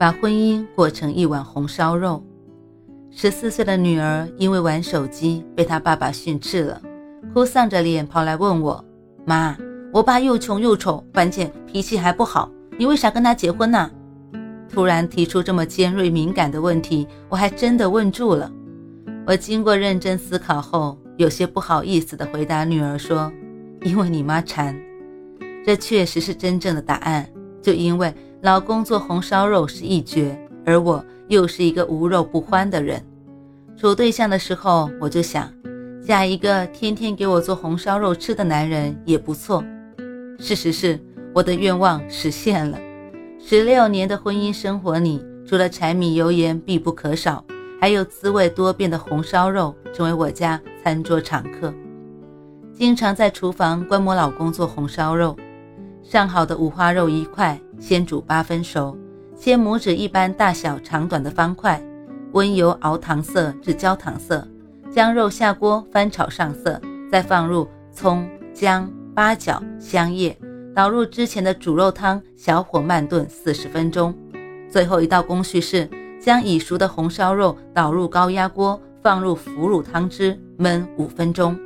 把婚姻过成一碗红烧肉。十四岁的女儿因为玩手机被她爸爸训斥了，哭丧着脸跑来问我：“妈，我爸又穷又丑，关键脾气还不好，你为啥跟他结婚呢？”突然提出这么尖锐敏感的问题，我还真的问住了。我经过认真思考后，有些不好意思地回答女儿说：“因为你妈馋。”这确实是真正的答案，就因为。老公做红烧肉是一绝，而我又是一个无肉不欢的人。处对象的时候，我就想嫁一个天天给我做红烧肉吃的男人也不错。事实是，我的愿望实现了。十六年的婚姻生活里，除了柴米油盐必不可少，还有滋味多变的红烧肉成为我家餐桌常客。经常在厨房观摩老公做红烧肉。上好的五花肉一块，先煮八分熟，切拇指一般大小长短的方块，温油熬糖色至焦糖色，将肉下锅翻炒上色，再放入葱、姜、八角、香叶，倒入之前的煮肉汤，小火慢炖四十分钟。最后一道工序是将已熟的红烧肉倒入高压锅，放入腐乳汤汁焖五分钟。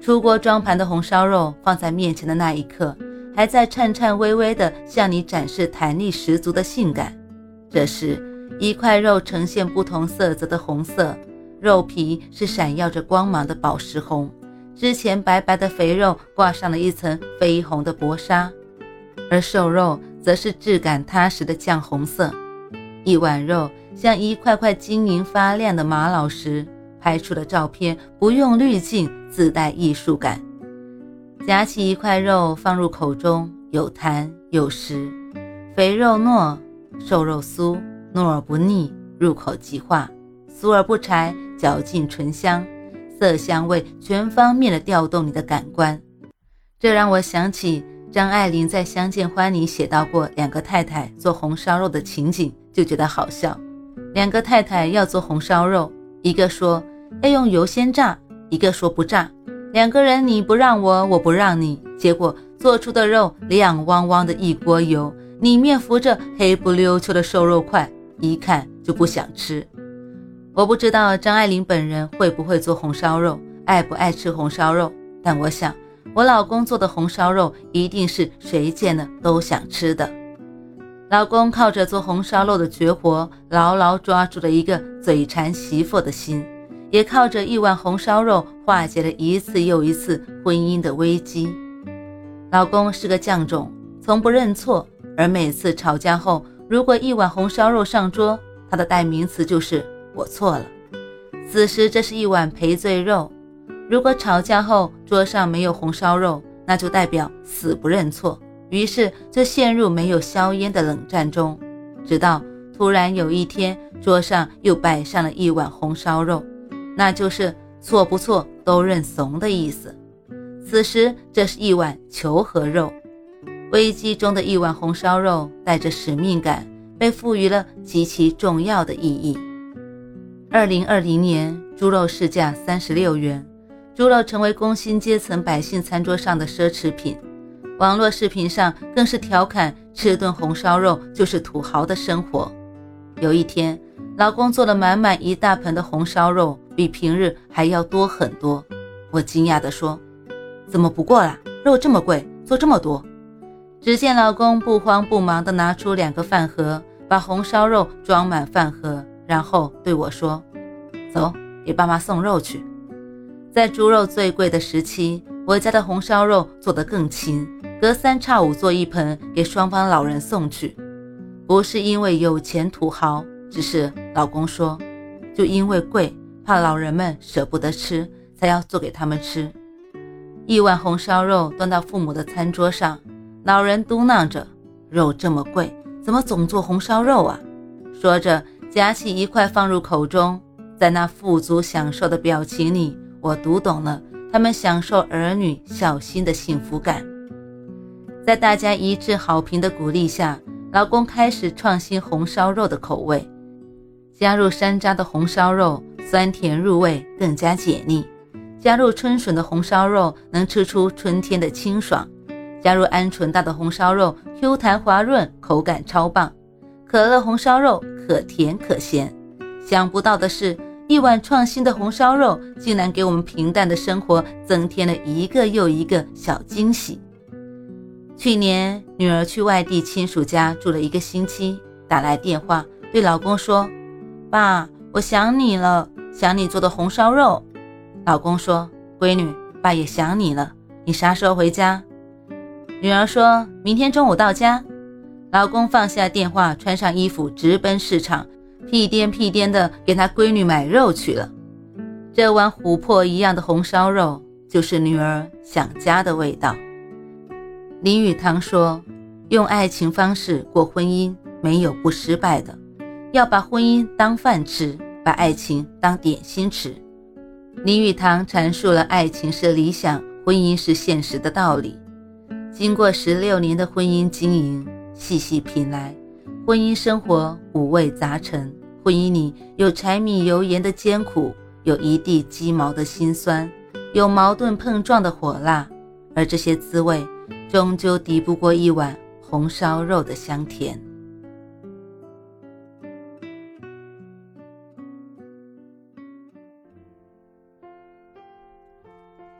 出锅装盘的红烧肉放在面前的那一刻。还在颤颤巍巍地向你展示弹力十足的性感。这时，一块肉呈现不同色泽的红色，肉皮是闪耀着光芒的宝石红，之前白白的肥肉挂上了一层绯红的薄纱，而瘦肉则是质感踏实的酱红色。一碗肉像一块块晶莹发亮的玛瑙石，拍出的照片不用滤镜，自带艺术感。夹起一块肉放入口中，有弹有实，肥肉糯，瘦肉酥，糯而不腻，入口即化，酥而不柴，嚼劲醇香，色香味全方面的调动你的感官。这让我想起张爱玲在《相见欢》里写到过两个太太做红烧肉的情景，就觉得好笑。两个太太要做红烧肉，一个说要用油先炸，一个说不炸。两个人你不让我，我不让你，结果做出的肉亮汪汪的一锅油，里面浮着黑不溜秋的瘦肉块，一看就不想吃。我不知道张爱玲本人会不会做红烧肉，爱不爱吃红烧肉，但我想我老公做的红烧肉一定是谁见了都想吃的。老公靠着做红烧肉的绝活，牢牢抓住了一个嘴馋媳妇的心。也靠着一碗红烧肉化解了一次又一次婚姻的危机。老公是个犟种，从不认错，而每次吵架后，如果一碗红烧肉上桌，他的代名词就是“我错了”。此时这是一碗赔罪肉。如果吵架后桌上没有红烧肉，那就代表死不认错，于是就陷入没有硝烟的冷战中。直到突然有一天，桌上又摆上了一碗红烧肉。那就是错不错都认怂的意思。此时，这是一碗求和肉，危机中的一碗红烧肉，带着使命感，被赋予了极其重要的意义。二零二零年，猪肉市价三十六元，猪肉成为工薪阶层百姓餐桌上的奢侈品。网络视频上更是调侃：吃顿红烧肉就是土豪的生活。有一天。老公做了满满一大盆的红烧肉，比平日还要多很多。我惊讶地说：“怎么不过啦？肉这么贵，做这么多。”只见老公不慌不忙地拿出两个饭盒，把红烧肉装满饭盒，然后对我说：“走，给爸妈送肉去。”在猪肉最贵的时期，我家的红烧肉做得更勤，隔三差五做一盆给双方老人送去。不是因为有钱土豪。只是老公说，就因为贵，怕老人们舍不得吃，才要做给他们吃。一碗红烧肉端到父母的餐桌上，老人嘟囔着：“肉这么贵，怎么总做红烧肉啊？”说着，夹起一块放入口中，在那富足享受的表情里，我读懂了他们享受儿女孝心的幸福感。在大家一致好评的鼓励下，老公开始创新红烧肉的口味，加入山楂的红烧肉酸甜入味，更加解腻；加入春笋的红烧肉能吃出春天的清爽；加入鹌鹑蛋的红烧肉 Q 弹滑润，口感超棒。可乐红烧肉可甜可咸，想不到的是，一碗创新的红烧肉竟然给我们平淡的生活增添了一个又一个小惊喜。去年女儿去外地亲属家住了一个星期，打来电话对老公说：“爸，我想你了，想你做的红烧肉。”老公说：“闺女，爸也想你了，你啥时候回家？”女儿说：“明天中午到家。”老公放下电话，穿上衣服，直奔市场，屁颠屁颠的给他闺女买肉去了。这碗琥珀一样的红烧肉，就是女儿想家的味道。林语堂说：“用爱情方式过婚姻，没有不失败的。要把婚姻当饭吃，把爱情当点心吃。”林语堂阐述了爱情是理想，婚姻是现实的道理。经过十六年的婚姻经营。细细品来，婚姻生活五味杂陈。婚姻里有柴米油盐的艰苦，有一地鸡毛的辛酸，有矛盾碰撞的火辣。而这些滋味，终究抵不过一碗红烧肉的香甜。